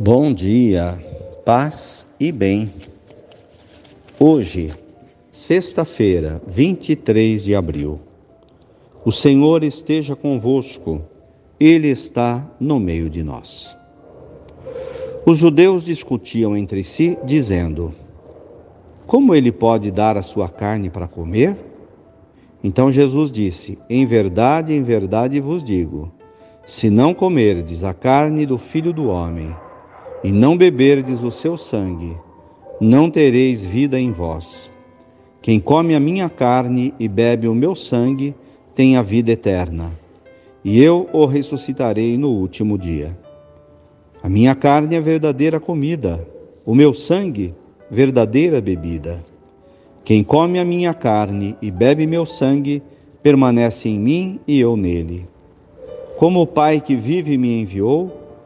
Bom dia, paz e bem. Hoje, sexta-feira, 23 de abril. O Senhor esteja convosco, Ele está no meio de nós. Os judeus discutiam entre si, dizendo: Como ele pode dar a sua carne para comer? Então Jesus disse: Em verdade, em verdade vos digo: se não comerdes a carne do filho do homem, e não beberdes o seu sangue, não tereis vida em vós. Quem come a minha carne e bebe o meu sangue tem a vida eterna, e eu o ressuscitarei no último dia. A minha carne é verdadeira comida, o meu sangue, verdadeira bebida. Quem come a minha carne e bebe meu sangue, permanece em mim e eu nele. Como o Pai que vive me enviou,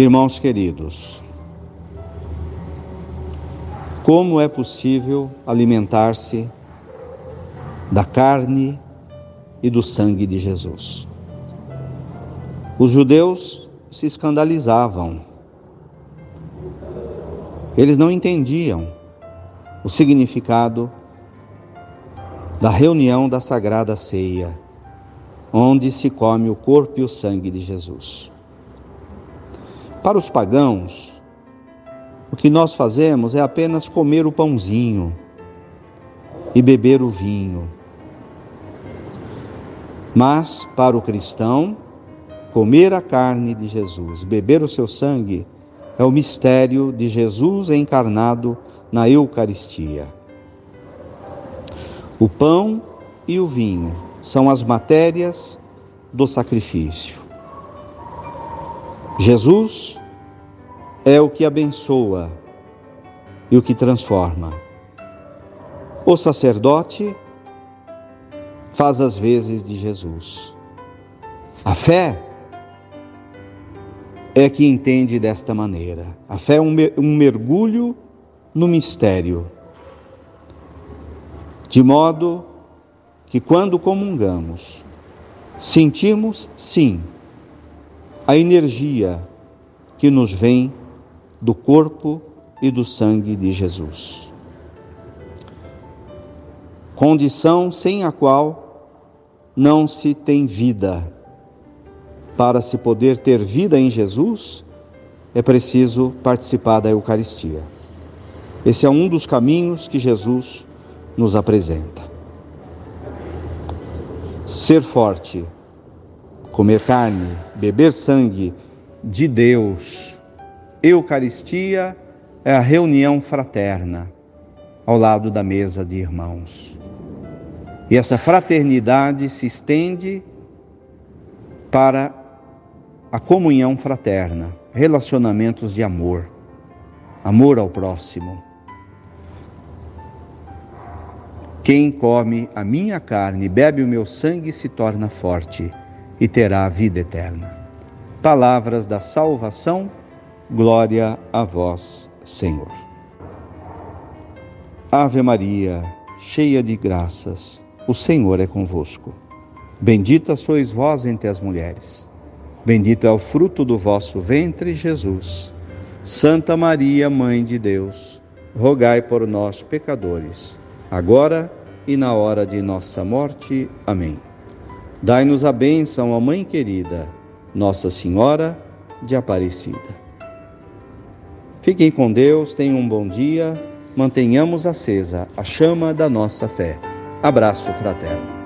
Irmãos queridos, como é possível alimentar-se da carne e do sangue de Jesus? Os judeus se escandalizavam. Eles não entendiam o significado da reunião da Sagrada Ceia, onde se come o corpo e o sangue de Jesus. Para os pagãos, o que nós fazemos é apenas comer o pãozinho e beber o vinho. Mas, para o cristão, comer a carne de Jesus, beber o seu sangue, é o mistério de Jesus encarnado na Eucaristia. O pão e o vinho são as matérias do sacrifício. Jesus é o que abençoa e o que transforma. O sacerdote faz as vezes de Jesus. A fé é que entende desta maneira. A fé é um mergulho no mistério, de modo que quando comungamos, sentimos sim a energia que nos vem do corpo e do sangue de Jesus. Condição sem a qual não se tem vida. Para se poder ter vida em Jesus, é preciso participar da Eucaristia. Esse é um dos caminhos que Jesus nos apresenta. Ser forte comer carne, beber sangue de Deus. Eucaristia é a reunião fraterna ao lado da mesa de irmãos. E essa fraternidade se estende para a comunhão fraterna, relacionamentos de amor, amor ao próximo. Quem come a minha carne bebe o meu sangue se torna forte e terá a vida eterna. Palavras da salvação, glória a vós, Senhor. Ave Maria, cheia de graças, o Senhor é convosco. Bendita sois vós entre as mulheres. Bendito é o fruto do vosso ventre, Jesus. Santa Maria, Mãe de Deus, rogai por nós, pecadores, agora e na hora de nossa morte. Amém. Dai-nos a bênção, ó Mãe querida, Nossa Senhora de Aparecida. Fiquem com Deus, tenham um bom dia, mantenhamos acesa a chama da nossa fé. Abraço fraterno.